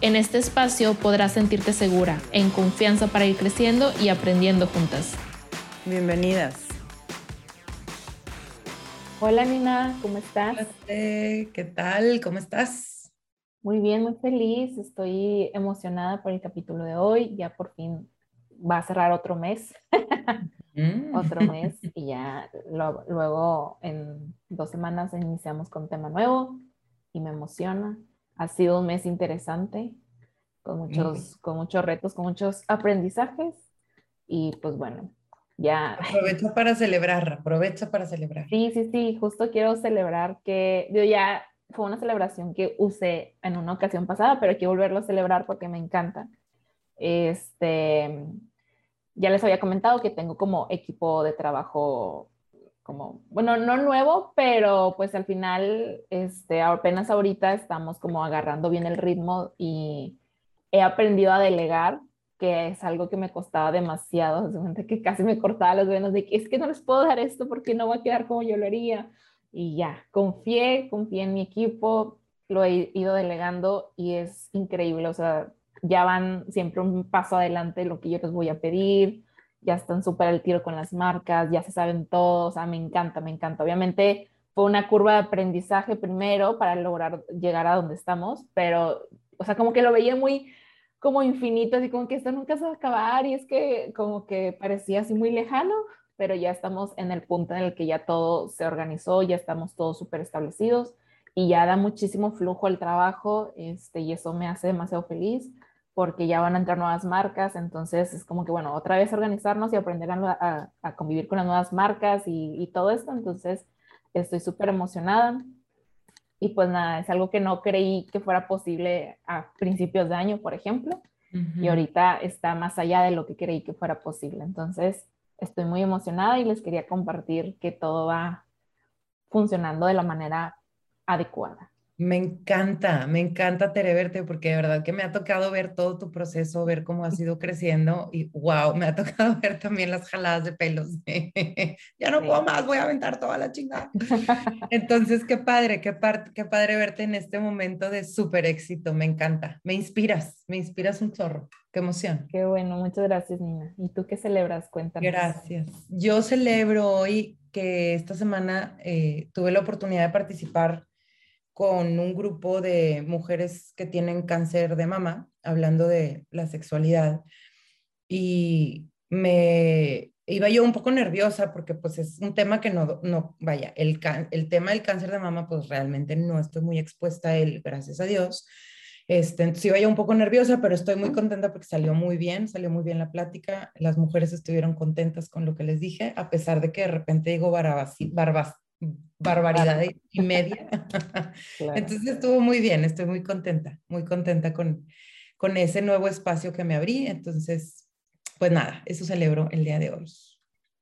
En este espacio podrás sentirte segura, en confianza para ir creciendo y aprendiendo juntas. Bienvenidas. Hola Nina, ¿cómo estás? Hola, ¿qué tal? ¿Cómo estás? Muy bien, muy feliz. Estoy emocionada por el capítulo de hoy. Ya por fin va a cerrar otro mes. Mm. otro mes y ya luego en dos semanas iniciamos con tema nuevo y me emociona ha sido un mes interesante, con muchos, con muchos retos, con muchos aprendizajes. Y pues bueno, ya. Aprovecha para celebrar, aprovecha para celebrar. Sí, sí, sí, justo quiero celebrar que, yo ya fue una celebración que usé en una ocasión pasada, pero quiero volverlo a celebrar porque me encanta. Este, ya les había comentado que tengo como equipo de trabajo como, bueno, no nuevo, pero pues al final, este, apenas ahorita estamos como agarrando bien el ritmo y he aprendido a delegar, que es algo que me costaba demasiado, que casi me cortaba las venas de que es que no les puedo dar esto porque no va a quedar como yo lo haría. Y ya, confié, confié en mi equipo, lo he ido delegando y es increíble, o sea, ya van siempre un paso adelante lo que yo les voy a pedir, ya están súper al tiro con las marcas, ya se saben todos, o sea, me encanta, me encanta. Obviamente fue una curva de aprendizaje primero para lograr llegar a donde estamos, pero, o sea, como que lo veía muy como infinito, así como que esto nunca se va a acabar y es que como que parecía así muy lejano, pero ya estamos en el punto en el que ya todo se organizó, ya estamos todos súper establecidos y ya da muchísimo flujo el trabajo este, y eso me hace demasiado feliz porque ya van a entrar nuevas marcas, entonces es como que, bueno, otra vez organizarnos y aprender a, convivir con las nuevas marcas y, todo esto, entonces estoy súper emocionada. Y pues nada, es algo que no creí que fuera posible a principios de año, por ejemplo, y ahorita está más allá de lo que creí que fuera posible. Entonces, estoy muy emocionada y les quería compartir que todo va funcionando de la manera adecuada. Me encanta, me encanta Tere verte porque de verdad que me ha tocado ver todo tu proceso, ver cómo has ido creciendo y wow, me ha tocado ver también las jaladas de pelos. ya no puedo más, voy a aventar toda la chingada. Entonces, qué padre, qué, qué padre verte en este momento de súper éxito, me encanta. Me inspiras, me inspiras un chorro. Qué emoción. Qué bueno, muchas gracias, Nina. ¿Y tú qué celebras? Cuéntame. Gracias. Yo celebro hoy que esta semana eh, tuve la oportunidad de participar con un grupo de mujeres que tienen cáncer de mama, hablando de la sexualidad. Y me iba yo un poco nerviosa porque pues es un tema que no, no vaya, el, el tema del cáncer de mama pues realmente no estoy muy expuesta a él, gracias a Dios. Este, entonces iba yo un poco nerviosa, pero estoy muy contenta porque salió muy bien, salió muy bien la plática. Las mujeres estuvieron contentas con lo que les dije, a pesar de que de repente digo barbas, barbas, barbaridad y media. Entonces estuvo muy bien, estoy muy contenta, muy contenta con, con ese nuevo espacio que me abrí. Entonces, pues nada, eso celebro el día de hoy.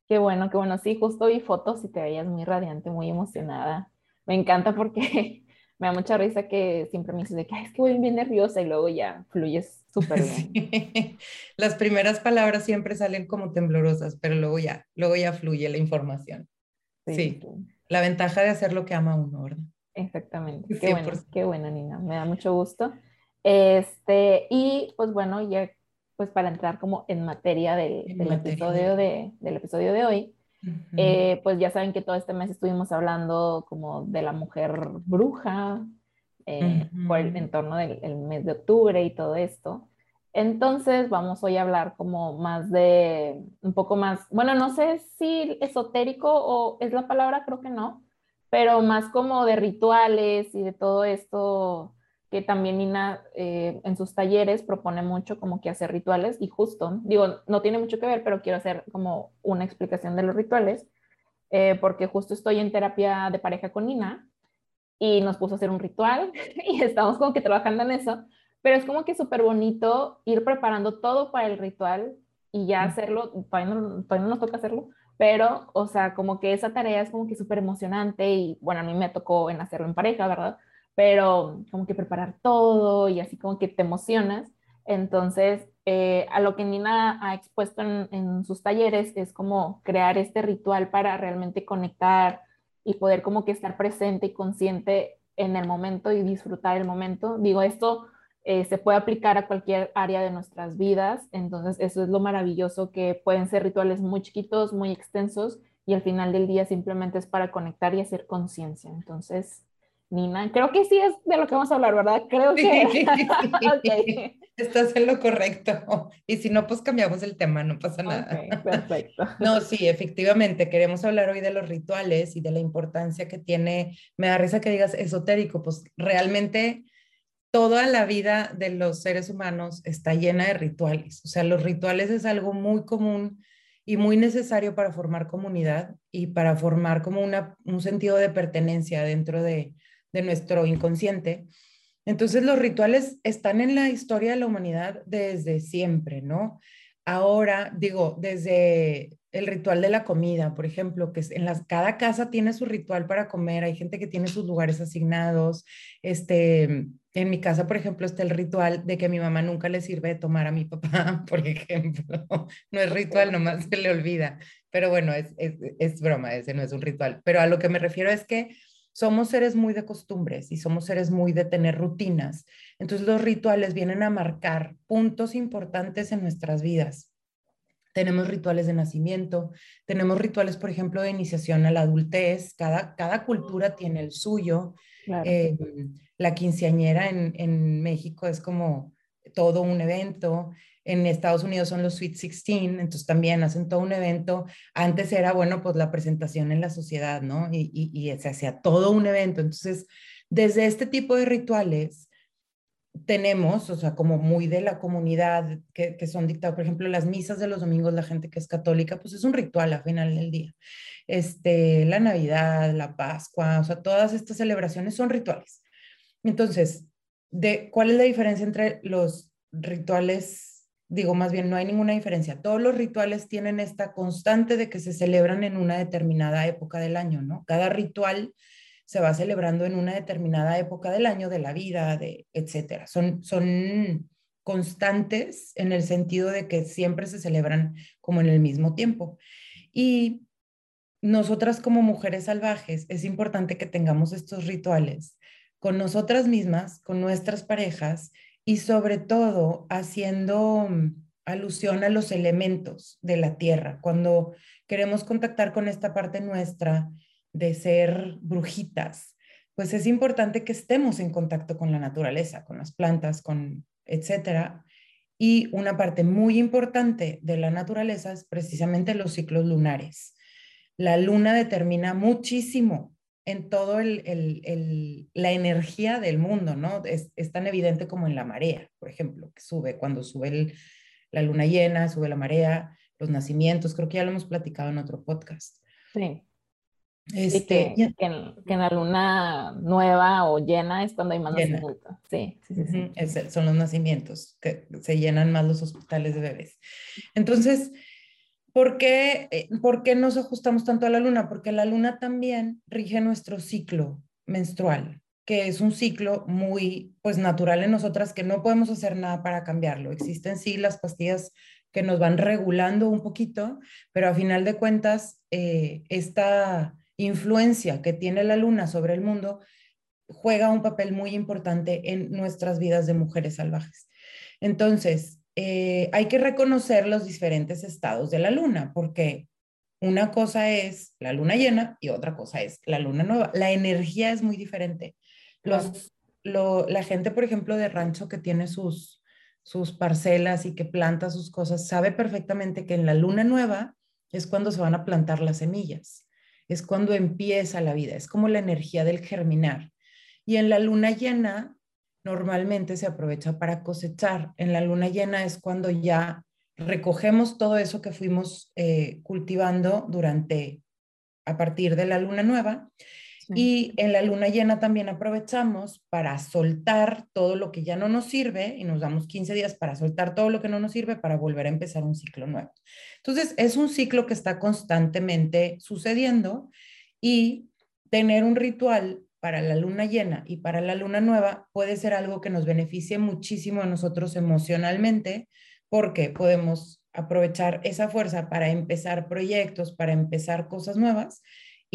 Qué bueno, qué bueno. Sí, justo vi fotos y te veías muy radiante, muy emocionada. Me encanta porque me da mucha risa que siempre me dices de que es que voy bien nerviosa y luego ya fluyes súper bien. Las primeras palabras siempre salen como temblorosas, pero luego ya, luego ya fluye la información. sí. sí la ventaja de hacer lo que ama uno, ¿verdad? Exactamente. Qué, bueno, qué buena, Nina. Me da mucho gusto. Este, y pues bueno, ya pues para entrar como en materia del, episodio, de, del episodio de hoy, eh, pues ya saben que todo este mes estuvimos hablando como de la mujer bruja, eh, por el entorno del mes de octubre y todo esto. Entonces vamos hoy a hablar como más de, un poco más, bueno, no sé si esotérico o es la palabra, creo que no, pero más como de rituales y de todo esto que también Nina eh, en sus talleres propone mucho como que hacer rituales y justo, digo, no tiene mucho que ver, pero quiero hacer como una explicación de los rituales, eh, porque justo estoy en terapia de pareja con Nina y nos puso a hacer un ritual y estamos como que trabajando en eso pero es como que súper bonito ir preparando todo para el ritual y ya hacerlo, todavía no, todavía no nos toca hacerlo, pero, o sea, como que esa tarea es como que súper emocionante y bueno, a mí me tocó en hacerlo en pareja, ¿verdad? Pero como que preparar todo y así como que te emocionas. Entonces, eh, a lo que Nina ha expuesto en, en, sus talleres es como crear este ritual para realmente conectar y poder como que estar presente y consciente en el momento y disfrutar el momento. Digo, esto eh, se puede aplicar a cualquier área de nuestras vidas. Entonces, eso es lo maravilloso que pueden ser rituales muy chiquitos, muy extensos y al final del día simplemente es para conectar y hacer conciencia. Entonces, Nina, creo que sí es de lo que vamos a hablar, ¿verdad? Creo que... okay. Estás en lo correcto. Y si no, pues cambiamos el tema, no pasa nada. perfecto. No, sí, efectivamente, queremos hablar hoy de los rituales y de la importancia que tiene. Me da risa que digas esotérico, pues realmente toda la vida de los seres humanos está llena de rituales. O sea, los rituales es algo muy común y muy necesario para formar comunidad y para formar como una, un sentido de pertenencia dentro de, de nuestro inconsciente. Entonces los rituales están en la historia de la humanidad desde siempre, ¿no? Ahora, digo, desde el ritual de la comida, por ejemplo, que en las, cada casa tiene su ritual para comer, hay gente que tiene sus lugares asignados, este, en mi casa, por ejemplo, está el ritual de que mi mamá nunca le sirve de tomar a mi papá, por ejemplo. No es ritual, nomás se le olvida. Pero bueno, es, es, es, broma, ese no es un ritual. Pero a lo que me refiero es que somos seres muy de costumbres y somos seres muy de tener rutinas. Entonces los rituales vienen a marcar puntos importantes en nuestras vidas. Tenemos rituales de nacimiento, tenemos rituales, por ejemplo, de iniciación a la adultez. Cada, cada cultura tiene el suyo. Eh, la quinceañera en, en, México es como todo un evento. En Estados Unidos son los Sweet 16, entonces también hacen todo un evento. Antes era, bueno, pues la presentación en la sociedad, ¿no? Y, y, y se hacía todo un evento. Entonces, desde este tipo de rituales, tenemos, o sea, como muy de la comunidad que, que, son dictados, por ejemplo, las misas de los domingos, la gente que es católica, pues es un ritual al final del día. Este, la Navidad, la Pascua, o sea, todas estas celebraciones son rituales. Entonces, de, ¿cuál es la diferencia entre los rituales? Digo, más bien, no hay ninguna diferencia. Todos los rituales tienen esta constante de que se celebran en una determinada época del año, ¿no? Cada ritual se va celebrando en una determinada época del año, de la vida, de etcétera. Son, son constantes en el sentido de que siempre se celebran como en el mismo tiempo. Y nosotras como mujeres salvajes es importante que tengamos estos rituales con nosotras mismas, con nuestras parejas y sobre todo haciendo mm, alusión a los elementos de la tierra. Cuando queremos contactar con esta parte nuestra de ser brujitas, pues es importante que estemos en contacto con la naturaleza, con las plantas, con etcétera. Y una parte muy importante de la naturaleza es precisamente los ciclos lunares. La luna determina muchísimo en todo el, la energía del mundo, ¿no? Es, es, tan evidente como en la marea, por ejemplo, que sube cuando sube la luna llena, sube la marea, los nacimientos, creo que ya lo hemos platicado en otro podcast. Sí. Este, que, que, en, la luna nueva o llena es cuando hay más nacimientos. Sí, sí, sí. son los nacimientos, que se llenan más los hospitales de bebés. Entonces, ¿por qué, eh, ¿por qué nos ajustamos tanto a la luna? Porque la luna también rige nuestro ciclo menstrual, que es un ciclo muy pues natural en nosotras que no podemos hacer nada para cambiarlo. Existen sí las pastillas que nos van regulando un poquito, pero a final de cuentas eh, esta influencia que tiene la luna sobre el mundo juega un papel muy importante en nuestras vidas de mujeres salvajes. Entonces, eh, hay que reconocer los diferentes estados de la luna, porque una cosa es la luna llena y otra cosa es la luna nueva. La energía es muy diferente. Los, la gente, por ejemplo, de rancho que tiene sus, sus parcelas y que planta sus cosas, sabe perfectamente que en la luna nueva es cuando se van a plantar las semillas es cuando empieza la vida, es como la energía del germinar. Y en la luna llena normalmente se aprovecha para cosechar. En la luna llena es cuando ya recogemos todo eso que fuimos eh, cultivando durante, a partir de la luna nueva. Y en la luna llena también aprovechamos para soltar todo lo que ya no nos sirve y nos damos 15 días para soltar todo lo que no nos sirve para volver a empezar un ciclo nuevo. Entonces, es un ciclo que está constantemente sucediendo y tener un ritual para la luna llena y para la luna nueva puede ser algo que nos beneficie muchísimo a nosotros emocionalmente porque podemos aprovechar esa fuerza para empezar proyectos, para empezar cosas nuevas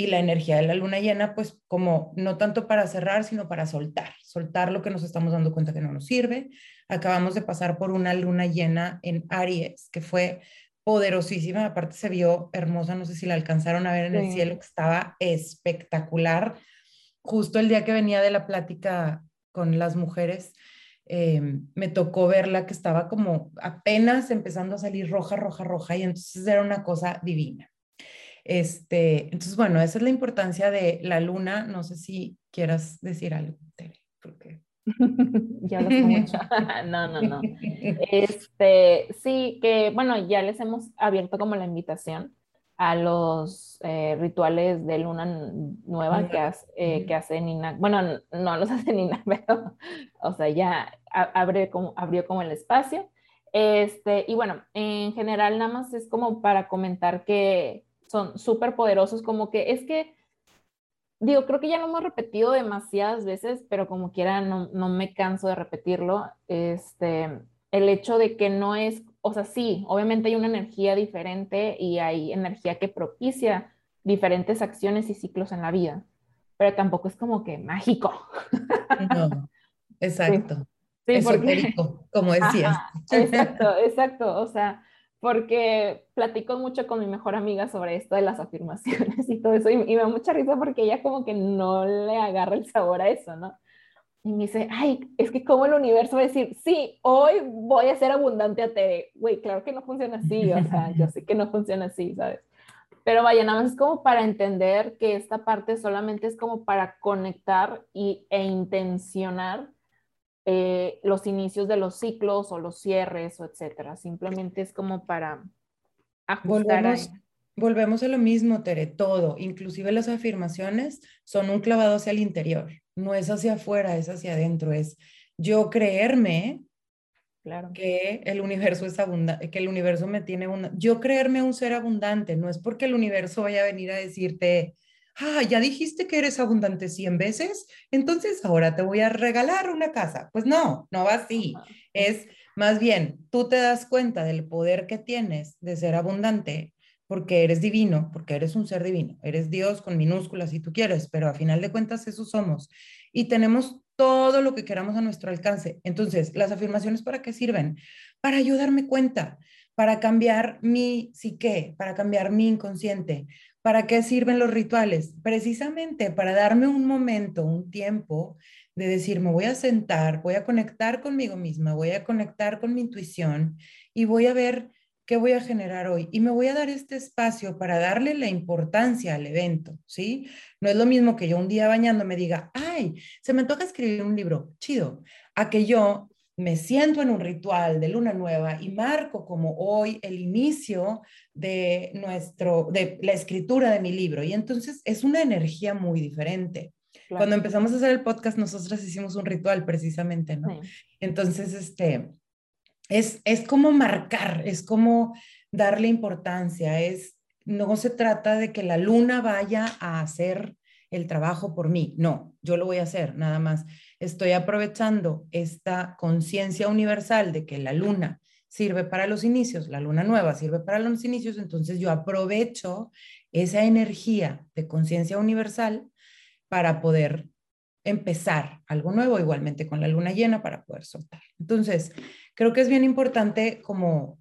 y la energía de la luna llena, pues como no tanto para cerrar, sino para soltar, soltar lo que nos estamos dando cuenta que no nos sirve. Acabamos de pasar por una luna llena en Aries, que fue poderosísima, aparte se vio hermosa, no sé si la alcanzaron a ver en el cielo, que estaba espectacular. Justo el día que venía de la plática con las mujeres, em, me tocó verla que estaba como apenas empezando a salir roja, roja, roja, y entonces era una cosa divina. Este, entonces, bueno, esa es la importancia de la luna. No sé si quieras decir algo, Tere, porque... ya lo sé mucho. no, no, no. Este, sí, que bueno, ya les hemos abierto como la invitación a los eh, rituales de luna nueva que, hace, eh, que hace Nina. Bueno, no los hace Nina, pero, o sea, ya abre como, abrió como el espacio. Este, y bueno, en general nada más es como para comentar que son súper poderosos, como que es que, digo, creo que ya lo hemos repetido demasiadas veces, pero como quiera, no, no me canso de repetirlo, este, el hecho de que no es, o sea, sí, obviamente hay una energía diferente y hay energía que propicia diferentes acciones y ciclos en la vida, pero tampoco es como que mágico. No, exacto. Sí, Esotérico, como decías. exacto, exacto. O sea, porque platico mucho con mi mejor amiga sobre esto de las afirmaciones y todo eso, y, me da mucha risa porque ella como que no le agarra el sabor a eso, ¿no? Y me dice, ay, es que como el universo va a decir, sí, hoy voy a ser abundante a Tere. Güey, claro que no funciona así, o sea, yo sé que no funciona así, ¿sabes? Pero vaya, nada más es como para entender que esta parte solamente es como para conectar y, e intencionar eh, los inicios de los ciclos o los cierres o etcétera. Simplemente es como para ajustar. Volvemos, volvemos a lo mismo, Tere, todo, inclusive las afirmaciones son un clavado hacia el interior, no es hacia afuera, es hacia adentro, es yo creerme Claro. que el universo es abundante, que el universo me tiene una, yo creerme un ser abundante, no es porque el universo vaya a venir a decirte, ah, ya dijiste que eres abundante 100 veces, entonces ahora te voy a regalar una casa. Pues no, no va así. Es más bien, tú te das cuenta del poder que tienes de ser abundante porque eres divino, porque eres un ser divino, eres Dios con minúsculas si tú quieres, pero a final de cuentas eso somos. Y tenemos todo lo que queramos a nuestro alcance. Entonces, ¿las afirmaciones para qué sirven? Para ayudarme cuenta, para cambiar mi psique, para cambiar mi inconsciente, ¿Para qué sirven los rituales? Precisamente para darme un momento, un tiempo de decir, me voy a sentar, voy a conectar conmigo misma, voy a conectar con mi intuición y voy a ver qué voy a generar hoy. Y me voy a dar este espacio para darle la importancia al evento, ¿sí? No es lo mismo que yo un día bañando me diga, ay, se me toca escribir un libro, chido, a que yo me siento en un ritual de luna nueva y marco como hoy el inicio de nuestro de la escritura de mi libro y entonces es una energía muy diferente. Cuando empezamos a hacer el podcast nosotras hicimos un ritual precisamente, ¿no? Entonces este es es como marcar, es como darle importancia, es no se trata de que la luna vaya a hacer el trabajo por mí, no, yo lo voy a hacer nada más estoy aprovechando esta conciencia universal de que la luna sirve para los inicios, la luna nueva sirve para los inicios, entonces yo aprovecho esa energía de conciencia universal para poder empezar algo nuevo, igualmente con la luna llena para poder soltar. Entonces, creo que es bien importante como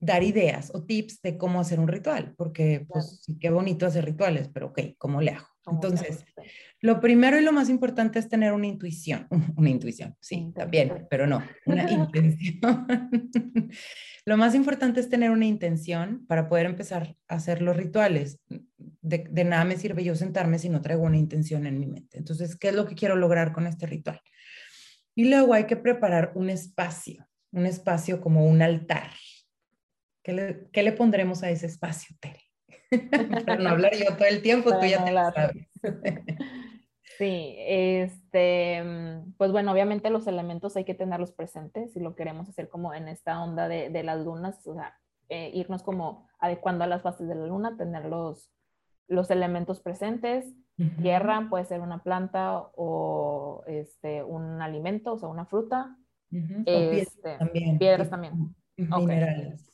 dar ideas o tips de cómo hacer un ritual, porque pues sí, qué bonito hacer rituales, pero ok, ¿cómo le hago? Entonces, lo primero y lo más importante es tener una intuición, una intuición, sí, también, pero no, una intención. lo más importante es tener una intención para poder empezar a hacer los rituales. De, de, nada me sirve yo sentarme si no traigo una intención en mi mente. Entonces, ¿qué es lo que quiero lograr con este ritual? Y luego hay que preparar un espacio, un espacio como un altar. ¿Qué le, qué le pondremos a ese espacio, Tere? Para no hablar yo todo el tiempo, tú ya te lo sabes. Sí, este, pues bueno, obviamente los elementos hay que tenerlos presentes si lo queremos hacer como en esta onda de, de las lunas, o sea, eh, irnos como adecuando a las fases de la luna, tener los, los elementos presentes. Tierra puede ser una planta o este, un alimento, o sea, una fruta. Este, también. Piedras también. Minerales.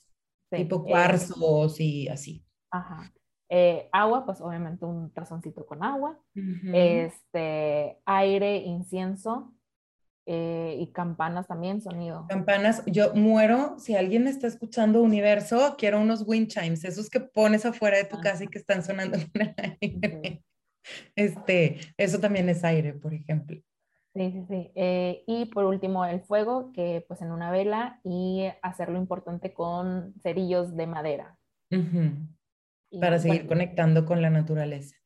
Tipo eh, cuarzos y así. Ajá. Eh, agua, pues obviamente un tazoncito con agua. Este, aire, incienso. Eh, y campanas también, sonido. Campanas, yo muero, si alguien está escuchando Universo, quiero unos wind chimes, esos que pones afuera de tu casa y que están sonando con el aire. Este, eso también es aire, por ejemplo. Sí, sí, sí. Eh, y por último, el fuego, que pues en una vela y hacerlo importante con cerillos de madera. Para seguir conectando con la naturaleza.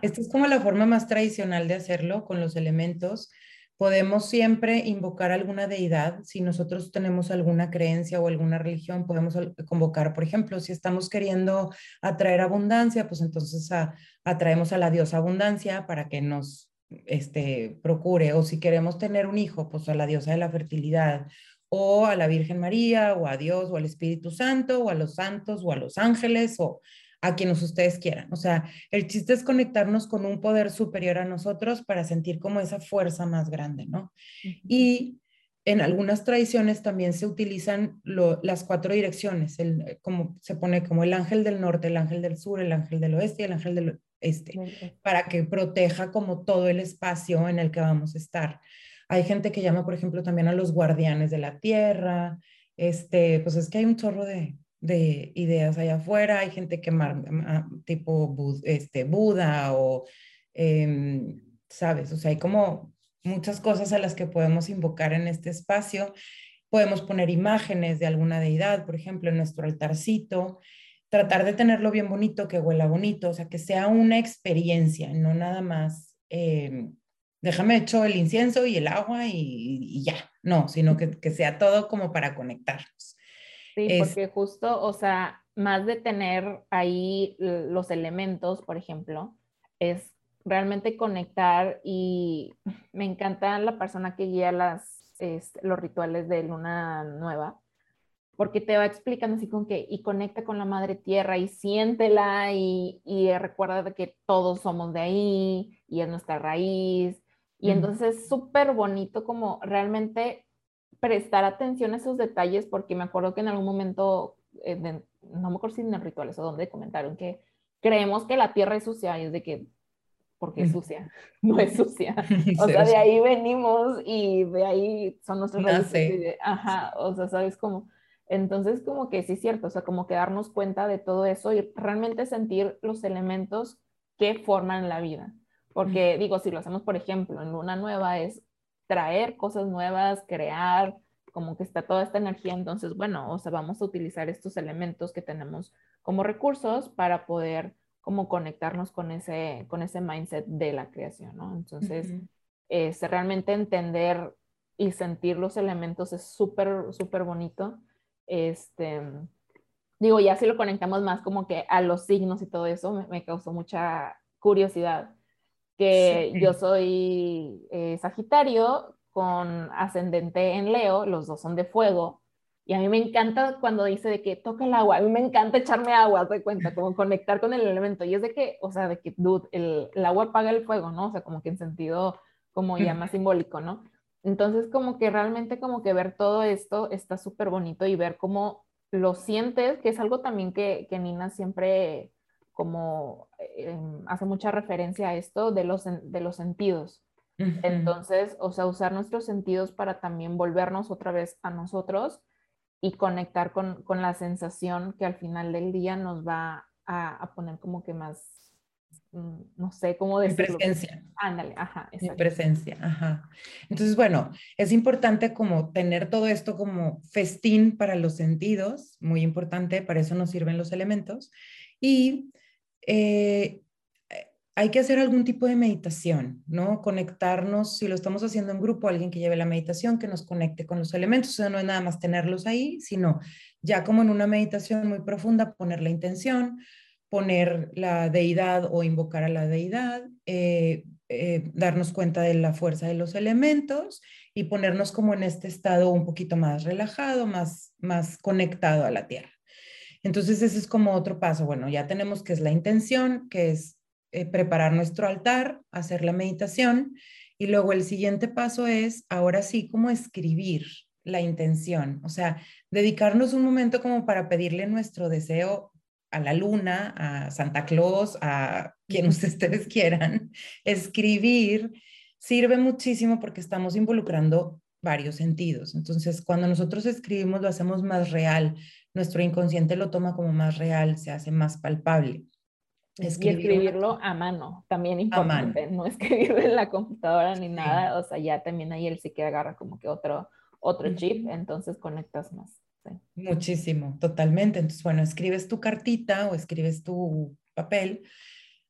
Esta es como la forma más tradicional de hacerlo con los elementos Podemos siempre invocar alguna deidad. Si nosotros tenemos alguna creencia o alguna religión, podemos convocar, por ejemplo, si estamos queriendo atraer abundancia, pues entonces atraemos a la diosa abundancia para que nos este, procure. O si queremos tener un hijo, pues a la diosa de la fertilidad o a la Virgen María, o a Dios, o al Espíritu Santo, o a los santos, o a los ángeles, o a quienes ustedes quieran. O sea, el chiste es conectarnos con un poder superior a nosotros para sentir como esa fuerza más grande, ¿no? Y en algunas tradiciones también se utilizan las cuatro direcciones, el, como se pone como el ángel del norte, el ángel del sur, el ángel del oeste y el ángel del este, para que proteja como todo el espacio en el que vamos a estar. Hay gente que llama, por ejemplo, también a los guardianes de la tierra, este, pues es que hay un chorro de, de ideas allá afuera, hay gente que tipo este, Buda o, em, ¿sabes? O sea, hay como muchas cosas a las que podemos invocar en este espacio. Podemos poner imágenes de alguna deidad, por ejemplo, en nuestro altarcito, tratar de tenerlo bien bonito, que huela bonito, o sea, que sea una experiencia, no nada más, em, déjame hecho el incienso y el agua y, ya, no, sino que, que sea todo como para conectarnos. Sí, porque justo, o sea, más de tener ahí los elementos, por ejemplo, es realmente conectar y me encanta la persona que guía las, los rituales de luna nueva, porque te va explicando así con que, y conecta con la madre tierra y siéntela y, y recuerda que todos somos de ahí y es nuestra raíz. Y entonces es súper bonito como realmente prestar atención a esos detalles porque me acuerdo que en algún momento, eh, no me acuerdo si en el rituales o donde comentaron que creemos que la tierra es sucia y es de que, porque es sucia, no es sucia. O sea, de ahí venimos y de ahí son nuestros raíces. Ajá, o sea, ¿sabes cómo? Entonces, como que sí es cierto, o sea, como que darnos cuenta de todo eso y realmente sentir los elementos que forman la vida. Porque digo, si lo hacemos, por ejemplo, en luna nueva es traer cosas nuevas, crear, como que está toda esta energía, entonces, bueno, o sea, vamos a utilizar estos elementos que tenemos como recursos para poder como conectarnos con ese, con ese mindset de la creación, ¿no? Entonces, realmente entender y sentir los elementos es súper, súper bonito. Este, digo, ya si lo conectamos más como que a los signos y todo eso, me, me causó mucha curiosidad que yo soy eh, Sagitario con ascendente en Leo, los dos son de fuego, y a mí me encanta cuando dice de que toca el agua, a mí me encanta echarme agua, te cuenta, como conectar con el elemento, y es de que, o sea, de que, dude, el, el agua apaga el fuego, ¿no? O sea, como que en sentido como ya más simbólico, ¿no? Entonces, como que realmente como que ver todo esto está súper bonito y ver cómo lo sientes, que es algo también que, que Nina siempre como eh, hace mucha referencia a esto de los, de los sentidos. Entonces, o sea, usar nuestros sentidos para también volvernos otra vez a nosotros y conectar con, con la sensación que al final del día nos va a, a poner como que más, mm, no sé cómo decirlo. Presencia. Ándale, ajá. Presencia, ajá. Entonces, bueno, es importante como tener todo esto como festín para los sentidos, muy importante, para eso nos sirven los elementos. Y eh, hay que hacer algún tipo de meditación, ¿no? Conectarnos, si lo estamos haciendo en grupo, alguien que lleve la meditación, que nos conecte con los elementos, o sea, no es nada más tenerlos ahí, sino ya como en una meditación muy profunda, poner la intención, poner la deidad o invocar a la deidad, eh, eh, darnos cuenta de la fuerza de los elementos y ponernos como en este estado un poquito más relajado, más, más conectado a la tierra. Entonces ese es como otro paso. Bueno, ya tenemos que es la intención, que es eh, preparar nuestro altar, hacer la meditación y luego el siguiente paso es ahora sí como escribir la intención, o sea, dedicarnos un momento como para pedirle nuestro deseo a la luna, a Santa Claus, a quien ustedes quieran, escribir sirve muchísimo porque estamos involucrando varios sentidos. Entonces, cuando nosotros escribimos, lo hacemos más real. Nuestro inconsciente lo toma como más real, se hace más palpable. y escribirlo a mano, también importante, no escribirlo en la computadora ni nada, o sea, ya también ahí él sí que agarra como que otro, otro chip, entonces conectas más. Muchísimo, totalmente. Entonces, bueno, escribes tu cartita o escribes tu papel.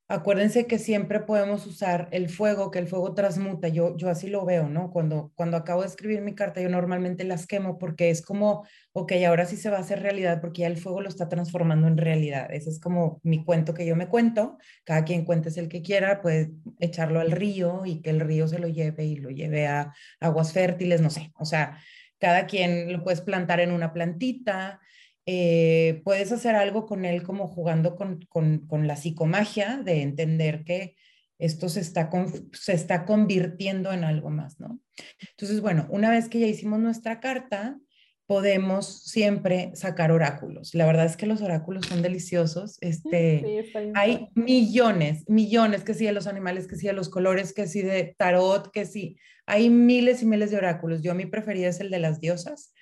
Acuérdense que siempre podemos usar el fuego, que el fuego transmuta. Yo, yo así lo veo, ¿no? Cuando, cuando acabo de escribir mi carta, yo normalmente las quemo porque es como, ok, ahora sí se va a hacer realidad porque ya el fuego lo está transformando en realidad. Ese es como mi cuento que yo me cuento. Cada quien cuentes el que quiera, puede echarlo al río y que el río se lo lleve y lo lleve a aguas fértiles, no sé. O sea, cada quien lo puedes plantar en una plantita, eh, puedes hacer algo con él como jugando con, con, la psicomagia de entender que esto se está, se está convirtiendo en algo más, ¿no? Entonces, bueno, una vez que ya hicimos nuestra carta, podemos siempre sacar oráculos. La verdad es que los oráculos son deliciosos. Este, hay millones, millones, que sí de los animales, que sí de los colores, que sí de tarot, que sí. Hay miles y miles de oráculos. Yo mi preferido es el de las diosas,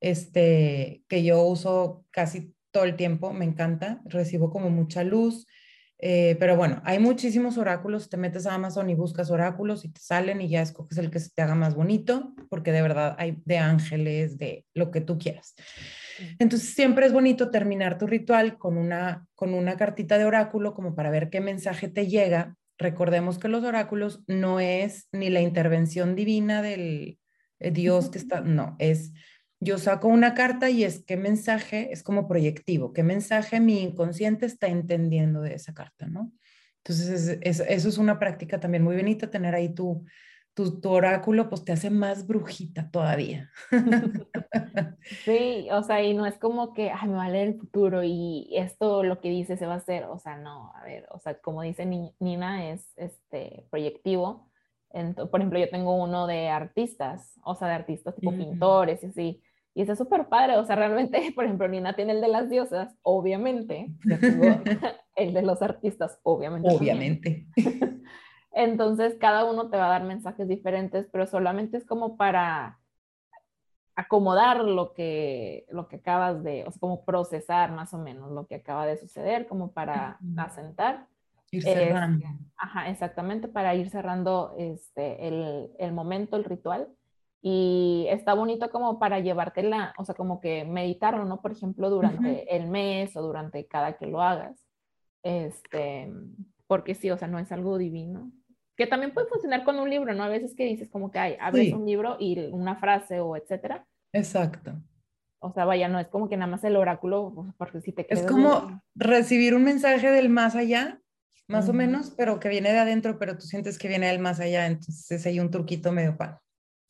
este, que yo uso casi todo el tiempo, me encanta, recibo como mucha luz. Eh, pero bueno, hay muchísimos oráculos, te metes a Amazon y buscas oráculos y te salen y ya escoges el que se te haga más bonito, porque de verdad hay de ángeles, de lo que tú quieras. Entonces siempre es bonito terminar tu ritual con una, con una cartita de oráculo como para ver qué mensaje te llega. Recordemos que los oráculos no es ni la intervención divina del eh, Dios que está, no, es yo saco una carta y es qué mensaje, es como proyectivo, qué mensaje mi inconsciente está entendiendo de esa carta, ¿no? Entonces, eso es una práctica también muy bonita, tener ahí tu, tu, oráculo, pues te hace más brujita todavía. Sí, o sea, y no es como que, ay, me va a leer el futuro y esto lo que dice se va a hacer, o sea, no, a ver, o sea, como dice Nina, es este proyectivo. Entonces, por ejemplo, yo tengo uno de artistas, o sea, de artistas tipo pintores y así y está súper padre, o sea, realmente, por ejemplo, Nina tiene el de las diosas, obviamente, el de los artistas, obviamente. Obviamente. Entonces, cada uno te va a dar mensajes diferentes, pero solamente es como para acomodar lo que, lo que acabas de, o sea, como procesar más o menos lo que acaba de suceder, como para asentar. Ir cerrando. ajá, exactamente, para ir cerrando este, el, el momento, el ritual y está bonito como para llevártela, o sea, como que meditarlo, ¿no? Por ejemplo, durante el mes o durante cada que lo hagas. Este, porque sí, o sea, no es algo divino. Que también puede funcionar con un libro, ¿no? A veces que dices como que hay, abres un libro y una frase o etcétera. Exacto. O sea, vaya, no es como que nada más el oráculo, porque si te Es como recibir un mensaje del más allá, más o menos, pero que viene de adentro, pero tú sientes que viene del más allá, entonces hay un truquito medio pan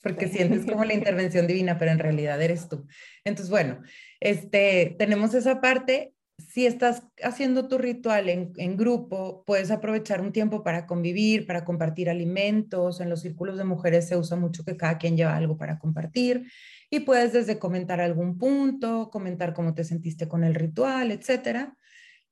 porque sientes como la intervención divina, pero en realidad eres tú. Entonces, bueno, este, tenemos esa parte. Si estás haciendo tu ritual en, en, grupo, puedes aprovechar un tiempo para convivir, para compartir alimentos. En los círculos de mujeres se usa mucho que cada quien lleva algo para compartir y puedes desde comentar algún punto, comentar cómo te sentiste con el ritual, etcétera.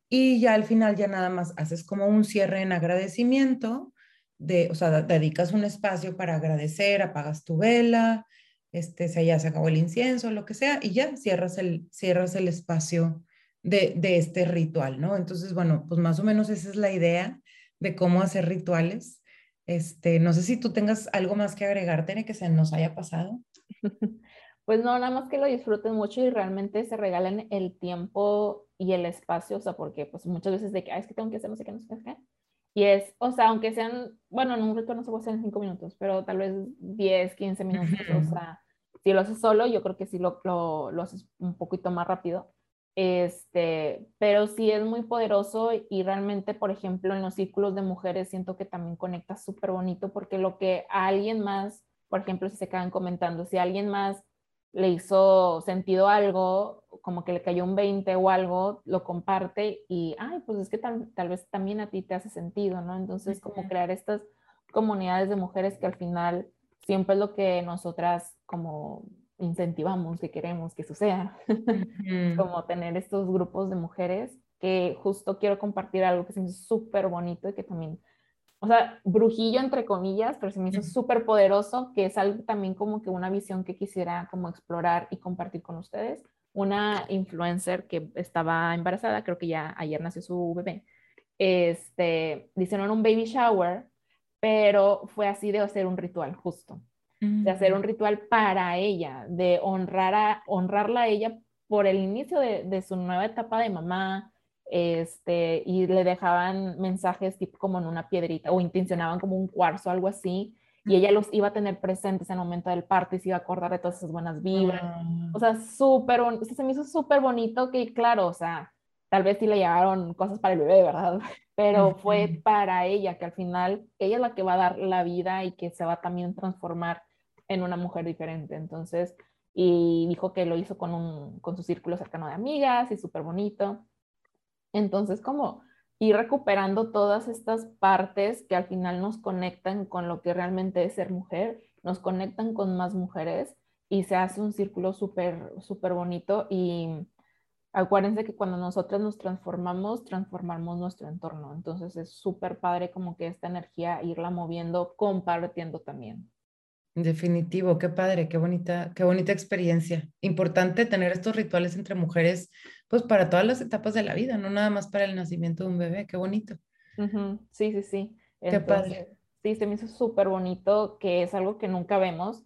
Y ya al final ya nada más haces como un cierre en agradecimiento de, o sea, dedicas un espacio para agradecer, apagas tu vela, este, se ya se acabó el incienso, lo que sea, y ya cierras el, cierras el espacio de, de este ritual, ¿no? Entonces, bueno, pues más o menos esa es la idea de cómo hacer rituales. Este, no sé si tú tengas algo más que agregar, Tere, que se nos haya pasado. Pues no, nada más que lo disfruten mucho y realmente se regalen el tiempo y el espacio, o sea, porque pues muchas veces de que, es que tengo que hacer no sé qué, no sé qué, y es, o sea, aunque sean, bueno, en un retorno se puede hacer en cinco minutos, pero tal vez 10, 15 minutos, o sea, si lo haces solo, yo creo que sí lo, lo, lo haces un poquito más rápido. Este, pero sí es muy poderoso y realmente, por ejemplo, en los círculos de mujeres siento que también conecta súper bonito porque lo que a alguien más, por ejemplo, si se quedan comentando, si a alguien más le hizo sentido algo, como que le cayó un 20 o algo, lo comparte y, ay, pues es que tal, tal vez también a ti te hace sentido, ¿no? Entonces, como crear estas comunidades de mujeres que al final siempre es lo que nosotras como incentivamos, que queremos que suceda, como tener estos grupos de mujeres que justo quiero compartir algo que se me hizo súper bonito y que también, o sea, brujillo entre comillas, pero se me hizo súper poderoso, que es algo también como que una visión que quisiera como explorar y compartir con ustedes. Una influencer que estaba embarazada, creo que ya ayer nació su bebé, este, hicieron un baby shower, pero fue así de hacer un ritual justo de hacer un ritual para ella, de honrar a, honrarla a ella por el inicio de, de, su nueva etapa de mamá, este, y le dejaban mensajes tipo como en una piedrita o intencionaban como un cuarzo, algo así, y ella los iba a tener presentes en el momento del parto y se iba a acordar de todas esas buenas vibras. Ah. O sea, súper, o sea, se me hizo súper bonito que, claro, o sea, tal vez sí le llevaron cosas para el bebé, ¿verdad? Pero fue para ella, que al final ella es la que va a dar la vida y que se va a también transformar en una mujer diferente. Entonces, y dijo que lo hizo con, un, con su círculo cercano de amigas y súper bonito. Entonces, como ir recuperando todas estas partes que al final nos conectan con lo que realmente es ser mujer, nos conectan con más mujeres y se hace un círculo súper, súper bonito y acuérdense que cuando nosotras nos transformamos, transformamos nuestro entorno. Entonces es súper padre como que esta energía irla moviendo, compartiendo también. Definitivo, qué padre, qué bonita, qué bonita experiencia. Importante tener estos rituales entre mujeres, pues para todas las etapas de la vida, no nada más para el nacimiento de un bebé, qué bonito. Sí, sí, sí. qué padre. Sí, se me hizo súper bonito, que es algo que nunca vemos,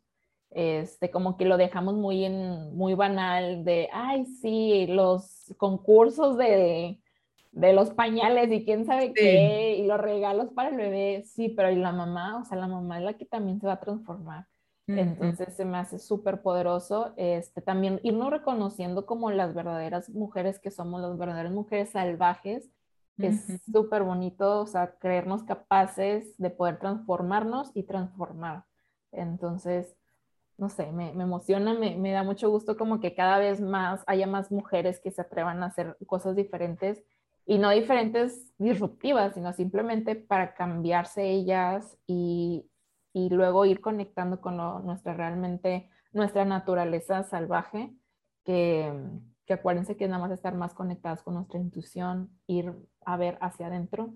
este, como que lo dejamos muy en, muy banal de, ay, sí, los concursos de, de los pañales y quién sabe qué, y los regalos para el bebé, sí, pero y la mamá, o sea, la mamá es la que también se va a transformar. Entonces se me hace súper poderoso este, también irnos reconociendo como las verdaderas mujeres que somos, las verdaderas mujeres salvajes. Es súper bonito, o sea, creernos capaces de poder transformarnos y transformar. Entonces, no sé, me, me emociona, me, me, da mucho gusto como que cada vez más haya más mujeres que se atrevan a hacer cosas diferentes y no diferentes disruptivas, sino simplemente para cambiarse ellas y, y luego ir conectando con nuestra realmente, nuestra naturaleza salvaje, que, que acuérdense que nada más estar más conectadas con nuestra intuición, ir a ver hacia adentro,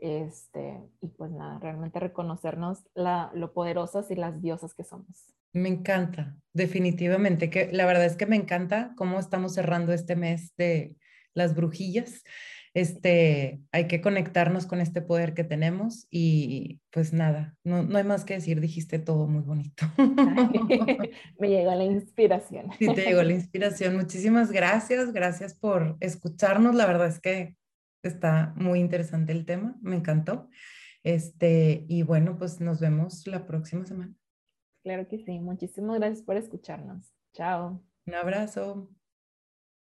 este, y pues nada, realmente reconocernos la, lo poderosas y las diosas que somos. Me encanta, definitivamente, que la verdad es que me encanta cómo estamos cerrando este mes de las brujillas este, hay que conectarnos con este poder que tenemos y pues nada, no, no hay más que decir, dijiste todo muy bonito. Me llegó la inspiración. Sí, te llegó la inspiración. Muchísimas gracias, gracias por escucharnos. La verdad es que está muy interesante el tema, me encantó. Este, y bueno, pues nos vemos la próxima semana. Claro que sí, muchísimas gracias por escucharnos. Chao. Un abrazo.